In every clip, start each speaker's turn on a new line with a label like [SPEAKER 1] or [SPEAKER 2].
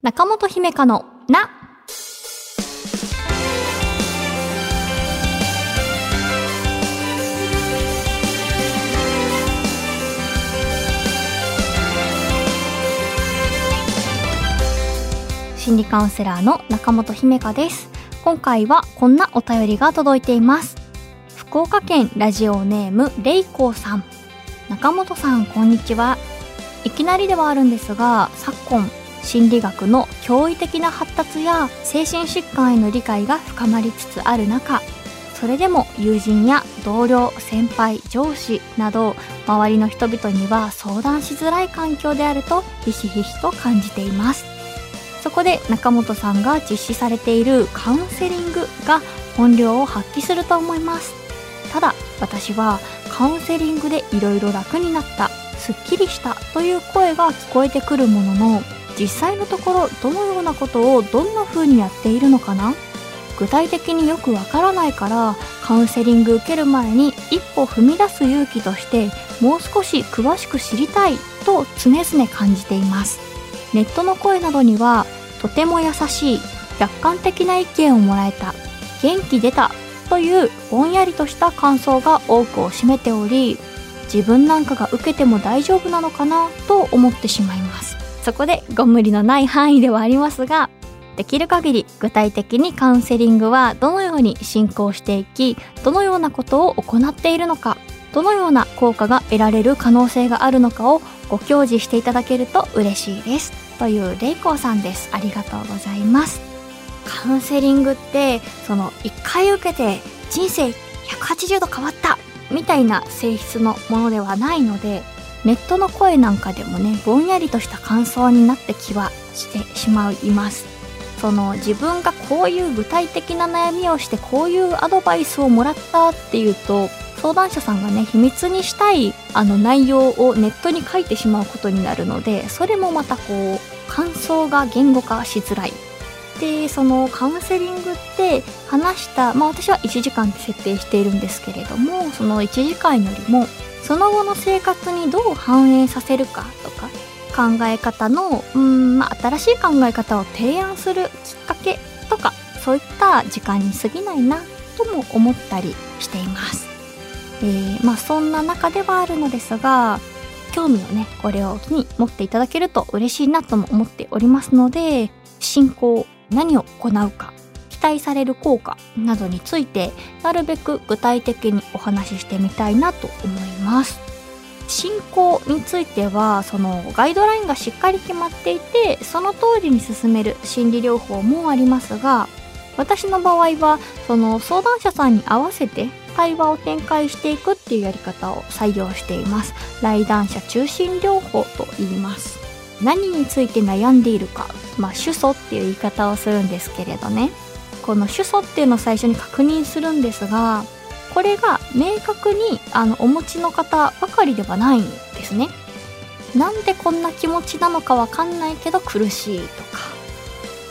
[SPEAKER 1] 中本姫香のな。心理カウンセラーの中本姫香です。今回はこんなお便りが届いています。福岡県ラジオネームレイコーさん。中本さん、こんにちは。いきなりではあるんですが、昨今、心理学の驚異的な発達や精神疾患への理解が深まりつつある中それでも友人や同僚先輩上司など周りの人々には相談しづらい環境であるとひしひしと感じています。そこで中本さんが実施されているカウンセリングが本領を発揮すると思います。ただ私はカウンセリングでいろいろ楽になったすっきりしたという声が聞こえてくるものの実際のところどのようなことをどんな風にやっているのかな？具体的によくわからないからカウンセリング受ける前に一歩踏み出す勇気としてもう少し詳しく知りたいと常々感じています。ネットの声などにはとても優しい客観的な意見をもらえた元気出たというぼんやりとした感想が多くを占めており自分なんかが受けても大丈夫なのかなと思ってしまいます。そこでご無理のない範囲ではありますができる限り具体的にカウンセリングはどのように進行していきどのようなことを行っているのかどのような効果が得られる可能性があるのかをご教示していただけると嬉しいです。というレイコーさんです。ありがとうございます。カウンセリングってその1回受けて人生180度変わったみたいな性質のものではないのでネットの声なんかでもねぼんやりとした感想になって気はしてしまいます。その自分がこういう具体的な悩みをしてこういうアドバイスをもらったっていうと相談者さんがね秘密にしたいあの内容をネットに書いてしまうことになるのでそれもまたこう感想が言語化しづらい。でそのカウンセリングって話したまあ私は1時間って設定しているんですけれどもその1時間よりもその後の生活にどう反映させるかとか考え方のうん、まあ、新しい考え方を提案するきっかけとかそういった時間に過ぎないなとも思ったりしています。えー、まあそんな中ではあるのですが興味をねこれを機に持っていただけると嬉しいなとも思っておりますので進行何を行うか期待される効果などについてなるべく具体的にお話ししてみたいなと思います。進行についてはそのガイドラインがしっかり決まっていてその通りに進める心理療法もありますが私の場合はその相談者さんに合わせて対話を展開していくっていうやり方を採用しています。来談者中心療法と言います。何について悩んでいるかまあ主訴っていう言い方をするんですけれどね。この主訴っていうのを最初に確認するんですがこれが明確にあのお持ちの方ばかりではないんですね。なんでこんな気持ちなのかわかんないけど苦しいとか。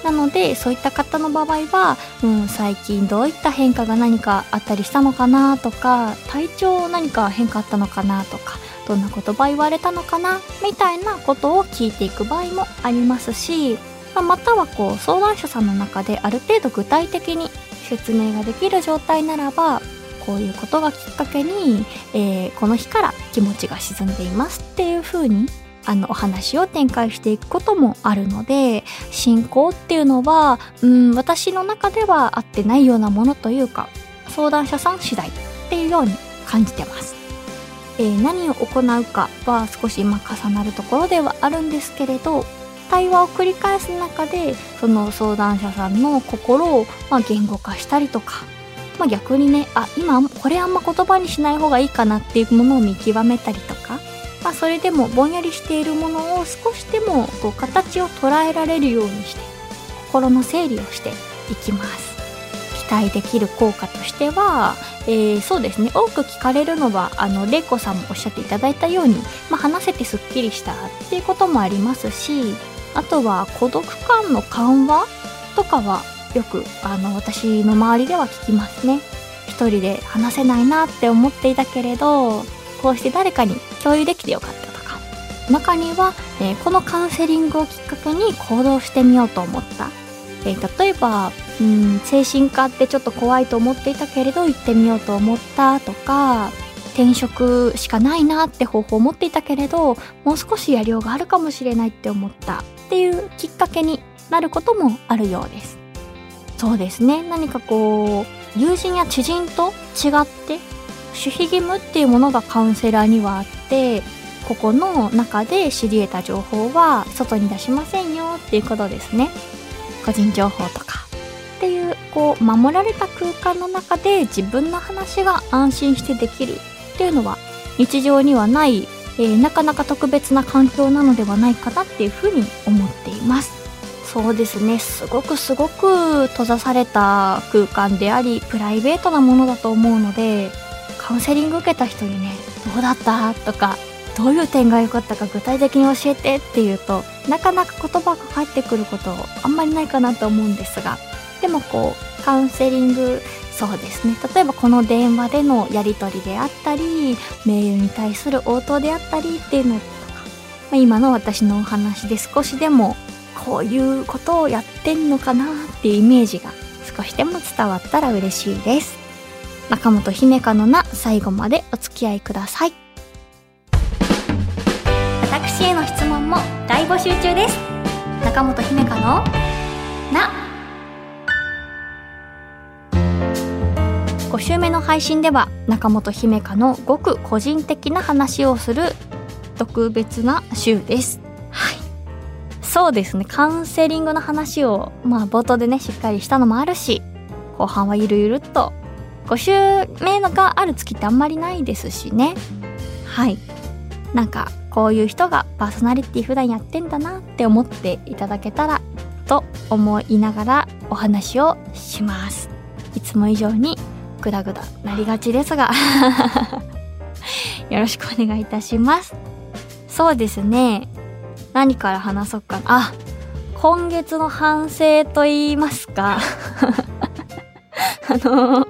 [SPEAKER 1] なのでそういった方の場合は、うん、最近どういった変化が何かあったりしたのかなとか体調何か変化あったのかなとかどんな言葉言われたのかなみたいなことを聞いていく場合もありますしまたはこう相談者さんの中である程度具体的に説明ができる状態ならばこういうことがきっかけに、えー、この日から気持ちが沈んでいますっていう風にあのお話を展開していくこともあるので進行っていうのはうん私の中では合ってないようなものというか相談者さん次第っていうように感じてます。えー、何を行うかは少し今重なるところではあるんですけれど対話を繰り返す中でその相談者さんの心を、まあ、言語化したりとか、まあ、逆にねあ今これあんま言葉にしない方がいいかなっていうものを見極めたりとか、まあ、それでもぼんやりしているものを少しでもこう形を捉えられるようにして心の整理をしていきます。期待できる効果としては、えー、そうですね多く聞かれるのはあの玲子さんもおっしゃっていただいたように、まあ、話せてすっきりしたっていうこともありますしあとは孤独感の緩和とかはよくあの私の周りでは聞きますね。一人で話せないなって思っていたけれどこうして誰かに共有できてよかったとか。中には、えー、このカウンセリングをきっかけに行動してみようと思った、えー、例えばうん精神科ってちょっと怖いと思っていたけれど行ってみようと思ったとか転職しかないなって方法を持っていたけれどもう少しやりようがあるかもしれないって思った。っていうきっかけになることもあるようです。そうですね。何かこう友人や知人と違って守秘義務っていうものがカウンセラーにはあってここの中で知り得た情報は外に出しませんよっていうことですね。個人情報とか。っていうこう守られた空間の中で自分の話が安心してできるっていうのは日常にはない、えー、なかなか特別な環境なのではないかなっていうふうに思っています。そうですね。すごくすごく閉ざされた空間でありプライベートなものだと思うのでカウンセリング受けた人にねどうだった？とかどういう点が良かったか具体的に教えてっていうとなかなか言葉が返ってくることあんまりないかなと思うんですがでもこうカウンセリングそうですね。例えばこの電話でのやり取りであったりメールに対する応答であったりっていうのとか、まあ、今の私のお話で少しでもこういうことをやってんのかなっていうイメージが少しでも伝わったら嬉しいです。中本姫香のな最後までお付き合いください。私への質問も大募集中です。中本姫香のな。5週目の配信では中本姫香のごく個人的な話をする特別な週です。はい。そうですね、カウンセリングの話を、まあ冒頭でね、しっかりしたのもあるし、後半はゆるゆるっと、5週目のがある月ってあんまりないですしね。はい。なんか、こういう人がパーソナリティ普段やってんだなって思っていただけたらと思いながらお話をします。いつも以上にグダグダなりがちですが よろしくお願いいたします。そうですね。何から話そうかな。あ、今月の反省と言いますか あの、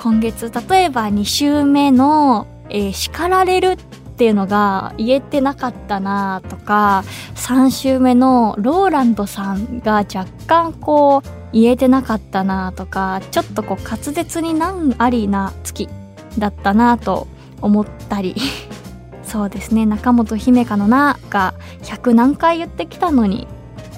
[SPEAKER 1] 今月、例えば2週目の、えー、叱られるっていうのが言えてなかったなとか、3週目のローランドさんが若干こう、言えてなかったなとかちょっとこう滑舌に難ありな月だったなと思ったり。そうですね。中本姫香の「な」が100何回言ってきたのに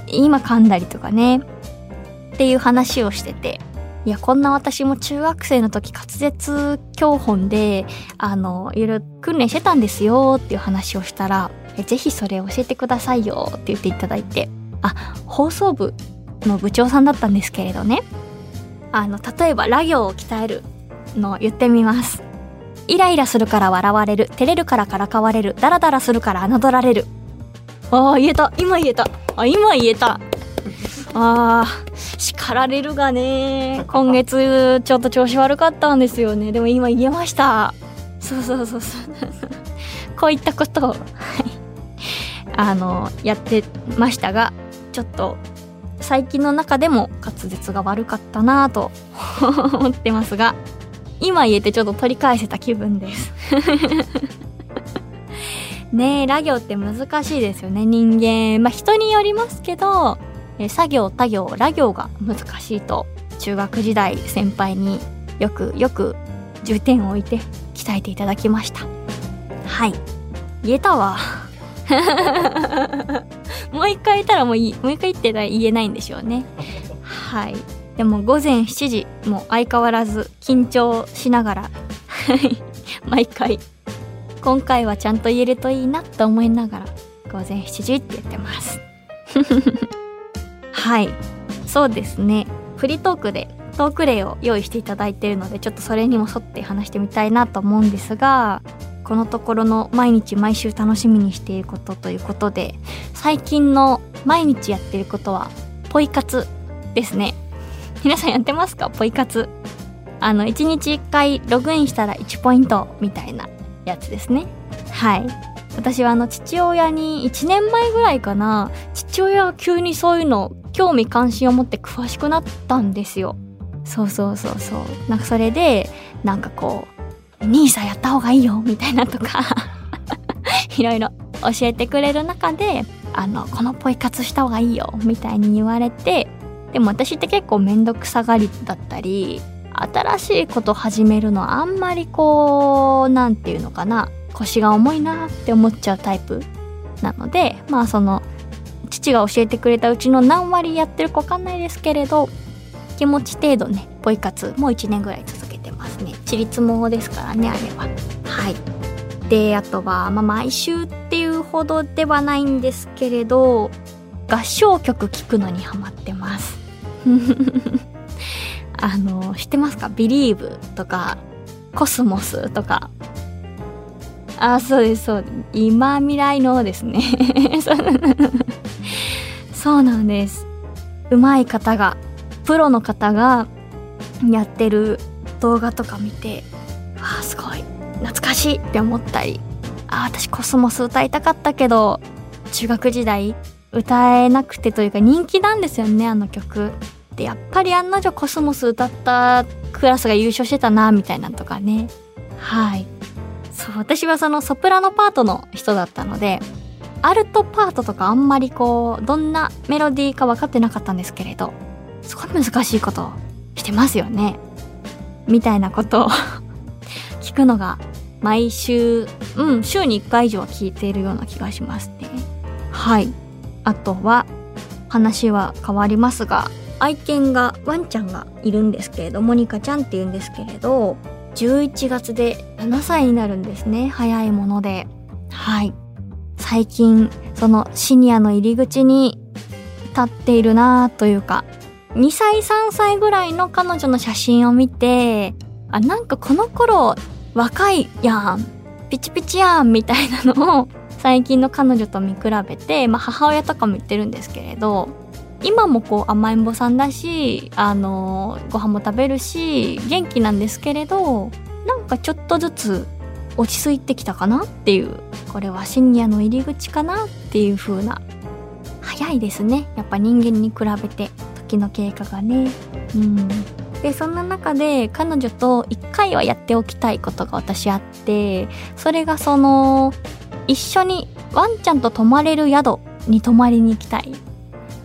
[SPEAKER 1] 今噛んだりとかね。っていう話をしてて。いやこんな私も中学生の時滑舌教本であのいろいろ訓練してたんですよっていう話をしたらぜひそれ教えてくださいよって言っていただいてあ放送部の部長さんだったんですけれどね。あの例えばラ行を鍛えるのを言ってみます。イライラするから笑われる照れるからからかわれるダラダラするから侮られる。ああ言えた。今言えた。あ今言えた。あー叱られるがね。今月ちょっと調子悪かったんですよね。でも今言えました。そうそうそうそう。こういったことを。あのやってましたがちょっと最近の中でも滑舌が悪かったなぁと。思ってますが、今言えてちょっと取り返せた気分です。ねえ、ラ行って難しいですよね、人間。まあ人によりますけど、え作業、他行、ラ行が難しいと、中学時代先輩によくよく重点を置いて鍛えていただきました。はい。言えたわ。もう一回言ったらもういい、もう一回言ってたら言えないんでしょうね。はい。でも午前7時、もう相変わらず緊張しながら、毎回、今回はちゃんと言えるといいなと思いながら、午前7時って言ってます。はい。そうですね。フリートークでトーク例を用意していただいているので、ちょっとそれにも沿って話してみたいなと思うんですが、このところの毎日毎週楽しみにしていることということで最近の毎日やってることはポイ活ですね。皆さんやってますか？ポイ活。あの1日1回ログインしたら1ポイントみたいなやつですね。はい。私はあの父親に1年前ぐらいかな。父親が急にそういうの興味関心を持って詳しくなったんですよ。そうそうそうそう。なんかそれでなんかこう NISA やった方がいいよみたいなとか いろいろ教えてくれる中で、あの、このポイ活した方がいいよ、みたいに言われて、でも私って結構めんどくさがりだったり、新しいこと始めるのあんまりこう、なんていうのかな、腰が重いなって思っちゃうタイプなので、まあその、父が教えてくれたうちの何割やってるかわかんないですけれど、気持ち程度ね、ポイ活もう1年ぐらい続けてますね。ちりつもですからね、あれは。はい。で、あとは、まあ、毎週っていうほどではないんですけれど、合唱曲聴くのにハマってます。あの、知ってますか ?Believe とか、コスモスとか。あ、そうです、そうです。今未来のですね。そうなんです。上手い方が、プロの方がやってる動画とか見て、わあ、すごい。懐かしいって思ったり。あ、私コスモス歌いたかったけど、中学時代歌えなくてというか人気なんですよね、あの曲。で、やっぱり案の定コスモス歌ったクラスが優勝してたな、みたいなとかね。はい。そう、私はそのソプラノパートの人だったので、アルトパートとかあんまりこう、どんなメロディーか分かってなかったんですけれど、すごい難しいことしてますよね。みたいなことを 聞くのが毎週、うん、週に1回以上は聞いているような気がしますね。はい。あとは、話は変わりますが、愛犬が、ワンちゃんがいるんですけれど、モニカちゃんって言うんですけれど、11月で7歳になるんですね。早いもので。はい。最近、そのシニアの入り口に立っているなというか、2歳3歳ぐらいの彼女の写真を見て、あ、なんかこの頃若いやん、ピチピチやんみたいなのを最近の彼女と見比べて、まあ母親とかも言ってるんですけれど、今もこう甘えん坊さんだし、あの、ご飯も食べるし、元気なんですけれど、なんかちょっとずつ落ち着いてきたかなっていう、これはシニアの入り口かなっていう風な、早いですね。やっぱ人間に比べて、時の経過がね。うん。で、そんな中で彼女と一回はやっておきたいことが私あって、それがその、一緒にワンちゃんと泊まれる宿に泊まりに行きたい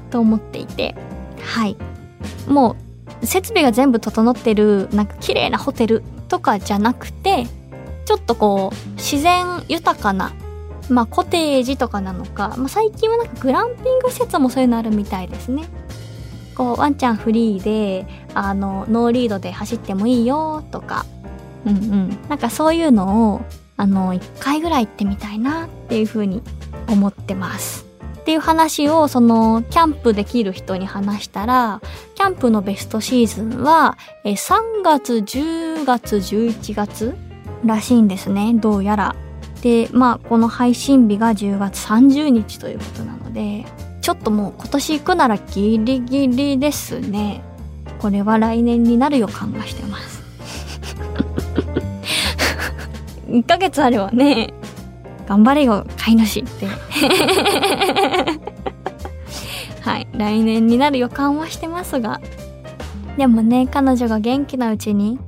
[SPEAKER 1] と思っていて、はい。もう、設備が全部整ってる、なんか綺麗なホテルとかじゃなくて、ちょっとこう、自然豊かな、まあコテージとかなのか、まあ最近はなんかグランピング施設もそういうのあるみたいですね。こう、ワンちゃんフリーで、あの、ノーリードで走ってもいいよとか、うんうん。なんかそういうのを、あの、一回ぐらい行ってみたいなっていうふうに思ってます。っていう話をそのキャンプできる人に話したら、キャンプのベストシーズンはえ3月、10月、11月らしいんですね。どうやら。で、まあこの配信日が10月30日ということなので、ちょっともう今年行くならギリギリですね。これは来年になる予感がしてます。1ヶ月あればね、頑張れよ、飼い主って。はい。来年になる予感はしてますが。でもね、彼女が元気なうちに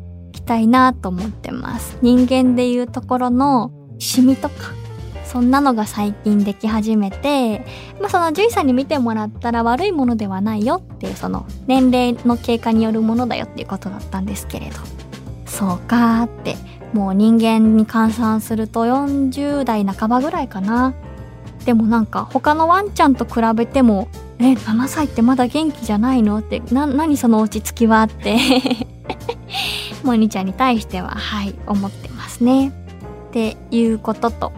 [SPEAKER 1] たいなと思ってます。人間でいうところのシミとか、そんなのが最近でき始めて、まあその獣医さんに見てもらったら悪いものではないよっていうその年齢の経過によるものだよっていうことだったんですけれど。そうかーってもう人間に換算すると40代半ばぐらいかな。でもなんか他のワンちゃんと比べても、え、7歳ってまだ元気じゃないの？って、何その落ち着きは？ってモニちゃんに対しては、はい、思ってますね。っていうことと、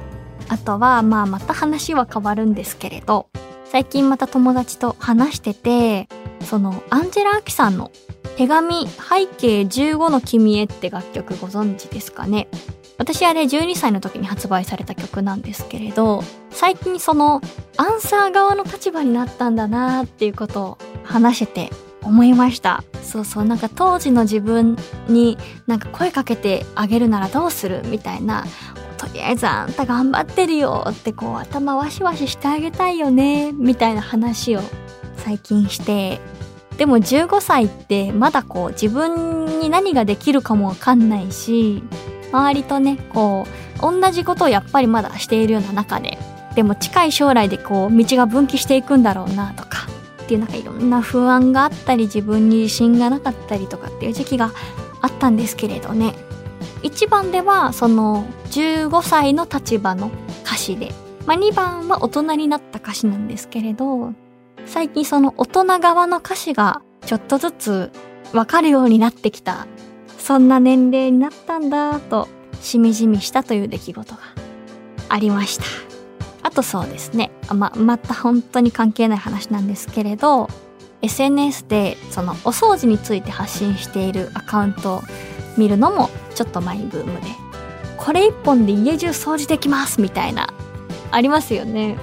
[SPEAKER 1] あとは、まあまた話は変わるんですけれど、最近また友達と話してて、その、アンジェラ・アキさんの手紙背景15の君へって楽曲ご存知ですかね私あれ12歳の時に発売された曲なんですけれど、最近そのアンサー側の立場になったんだなーっていうことを話してて思いました。そうそう、なんか当時の自分になんか声かけてあげるならどうするみたいな、とりあえずあんた頑張ってるよってこう頭ワシワシしてあげたいよねみたいな話を最近してでも15歳ってまだこう自分に何ができるかもわかんないし、周りとね、こう、同じことをやっぱりまだしているような中ででも近い将来でこう道が分岐していくんだろうなとかていうなんかいろんな不安があったり自分に自信がなかったりとかっていう時期があったんですけれどね。1番ではその15歳の立場の歌詞で、まあ、2番は大人になった歌詞なんですけれど最近その大人側の歌詞がちょっとずつわかるようになってきた。そんな年齢になったんだとしみじみしたという出来事がありました。あとそうですね。ままた本当に関係ない話なんですけれど SNS でそのお掃除について発信しているアカウントを見るのもちょっとマイブームでこれ一本で家中掃除できますみたいなありますよね。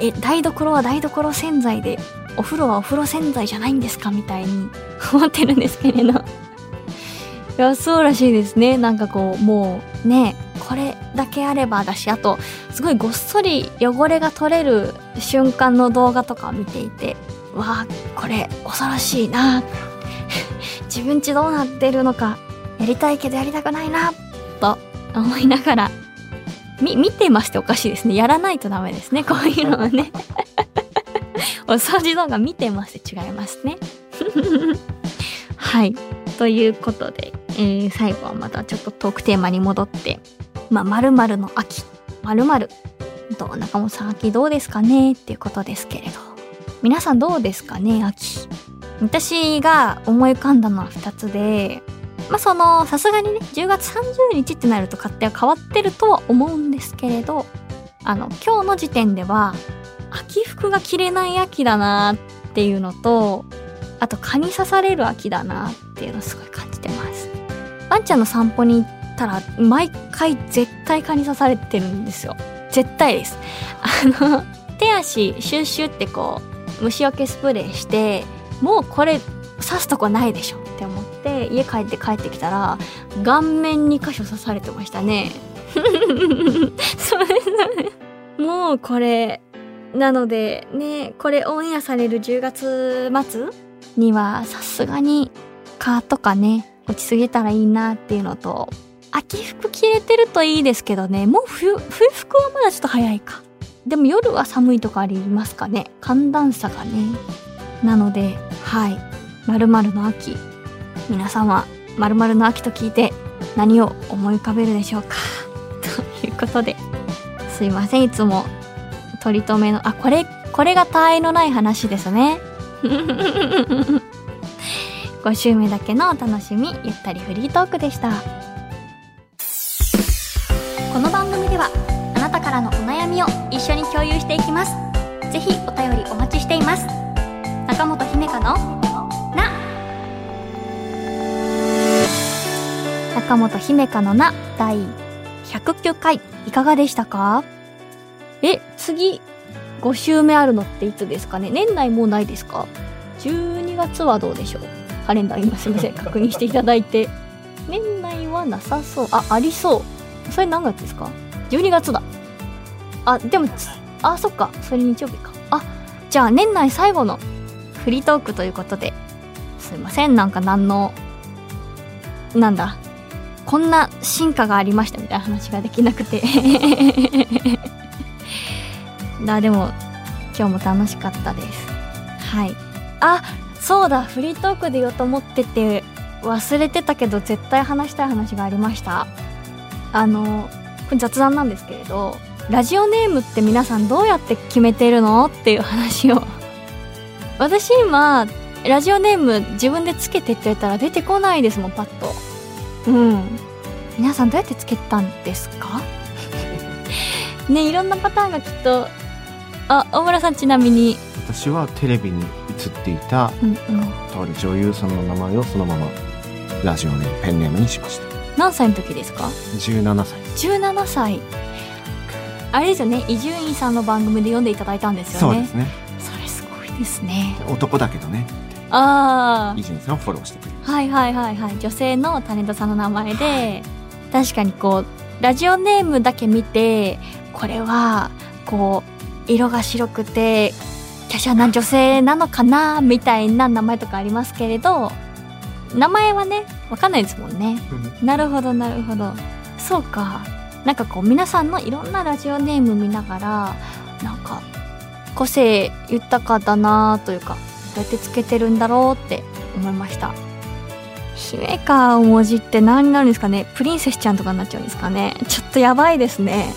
[SPEAKER 1] え台所は台所洗剤でお風呂はお風呂洗剤じゃないんですかみたいに思ってるんですけれど。いやそうらしいですね。なんかこうもうねこれだけあればだしあとすごいごっそり汚れが取れる瞬間の動画とかを見ていてわあこれ恐ろしいな。自分ちどうなってるのかやりたいけどやりたくないなと思いながらみ見てましておかしいですね。やらないとダメですね。こういうのはね。お掃除動画見てまして違いますね。はい。ということでえー、最後はまたちょっとトークテーマに戻って、まあ、〇〇の秋、〇〇。どう、中本さん秋どうですかね？っていうことですけれど。皆さんどうですかね？秋。私が思い浮かんだのは2つで、まあその、さすがにね、10月30日ってなると勝手は変わってるとは思うんですけれど、あの、今日の時点では、秋服が着れない秋だなっていうのと、あと蚊に刺される秋だなっていうのをすごい感じてます。ワンちゃんの散歩に行ったら毎回絶対蚊に刺されてるんですよ。絶対です。あの手足シュッシュってこう虫除けスプレーしてもうこれ刺すとこないでしょ。って思って家帰って帰ってきたら顔面に箇所刺されてましたね。それもうこれなのでねこれオンエアされる10月末にはさすがに蚊とかね落ち着げたらいいなっていうのと、秋服着れてるといいですけどね、もう冬、冬服はまだちょっと早いか。でも夜は寒いとかありますかね。寒暖差がね。なので、はい。〇〇の秋。皆さんは〇〇の秋と聞いて何を思い浮かべるでしょうか。ということで、すいません。いつも取り留めの、あ、これ、これが他愛のない話ですね。5週目だけのお楽しみゆったりフリートークでしたこの番組ではあなたからのお悩みを一緒に共有していきます。ぜひお便りお待ちしています。中本姫香のな。中本姫香のな第109回いかがでしたか？え次5週目あるのっていつですかね？年内もうないですか？12月はどうでしょう？カレンダー今すみません。確認していただいて。年内はなさそう。あありそう。それ何月ですか？12月だ。あでもあそっか。それ日曜日か。あじゃあ年内最後のフリートークということで。すいません。なんか何のなんだ。こんな進化がありましたみたいな話ができなくて。だでも今日も楽しかったです。はい。あそうだ。フリートークで言おうと思ってて忘れてたけど絶対話したい話がありましたあのこれ雑談なんですけれどラジオネームって皆さんどうやって決めてるのっていう話を。私今ラジオネーム自分でつけてって言ったら出てこないですもんパッと。うん。皆さんどうやってつけたんですか？ねいろんなパターンがきっと。あ大村さんちなみに。
[SPEAKER 2] 私はテレビに映っていた、うんうん、とある女優さんの名前をそのままラジオネームペンネームにしました
[SPEAKER 1] 何歳の時ですか
[SPEAKER 2] ？17歳。
[SPEAKER 1] 17歳。あれですよね。伊集院さんの番組で読んでいただいたんですよ
[SPEAKER 2] ね。そうですね。
[SPEAKER 1] それすごいですね。
[SPEAKER 2] 男だけどね。
[SPEAKER 1] ああ
[SPEAKER 2] 伊集院さんをフォローしてくれる。
[SPEAKER 1] はいはいはいはい。女性のタレントさんの名前で、はい、確かにこうラジオネームだけ見てこれはこう色が白くて華奢な女性なのかなみたいな名前とかありますけれど名前はねわかんないですもんね。なるほどなるほど。そうか。なんかこう皆さんのいろんなラジオネーム見ながらなんか個性豊かだなというかどうやってつけてるんだろうって思いました。姫か文字って何になるんですかね。プリンセスちゃんとかになっちゃうんですかね。ちょっとやばいですね。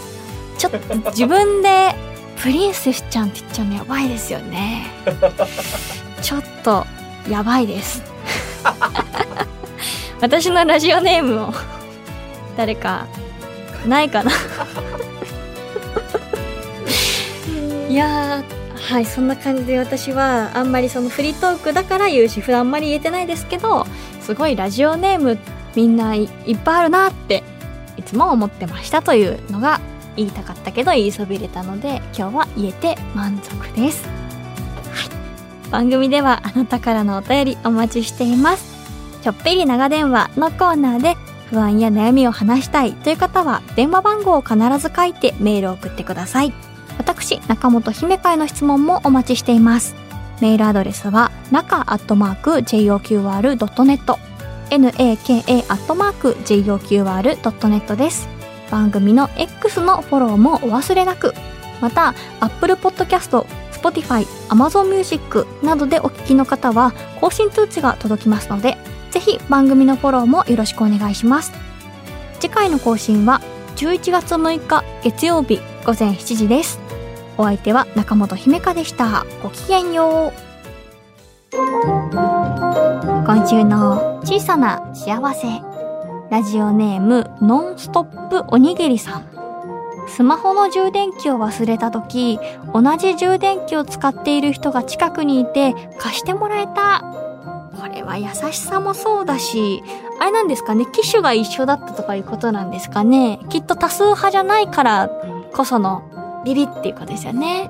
[SPEAKER 1] ちょっと自分でプリンセスちゃんって言っちゃうのやばいですよね。ちょっとやばいです私のラジオネームを誰かないかな。いやはいそんな感じで私はあんまりそのフリートークだから言うし普段あんまり言えてないですけどすごいラジオネームみんないっぱいあるなっていつも思ってましたというのが言いたかったけど言いそびれたので今日は言えて満足です、はい、番組ではあなたからのお便りお待ちしていますちょっぴり長電話のコーナーで不安や悩みを話したいという方は電話番号を必ず書いてメールを送ってください。私中本姫会の質問もお待ちしています。メールアドレスは中アットマーク JOQR.net naka アットマーク JOQR.net です。番組の X のフォローもお忘れなく。また Apple Podcast Spotify、Amazon Music などでお聞きの方は更新通知が届きますのでぜひ番組のフォローもよろしくお願いします。次回の更新は11月6日月曜日午前7時です。お相手は中本姫香でした。ごきげんよう。今週の小さな幸せ。ラジオネームノンストップおにぎりさん。スマホの充電器を忘れた時同じ充電器を使っている人が近くにいて貸してもらえた。これは優しさもそうだしあれなんですかね機種が一緒だったとかいうことなんですかね。きっと多数派じゃないからこそのビビっていうことですよね。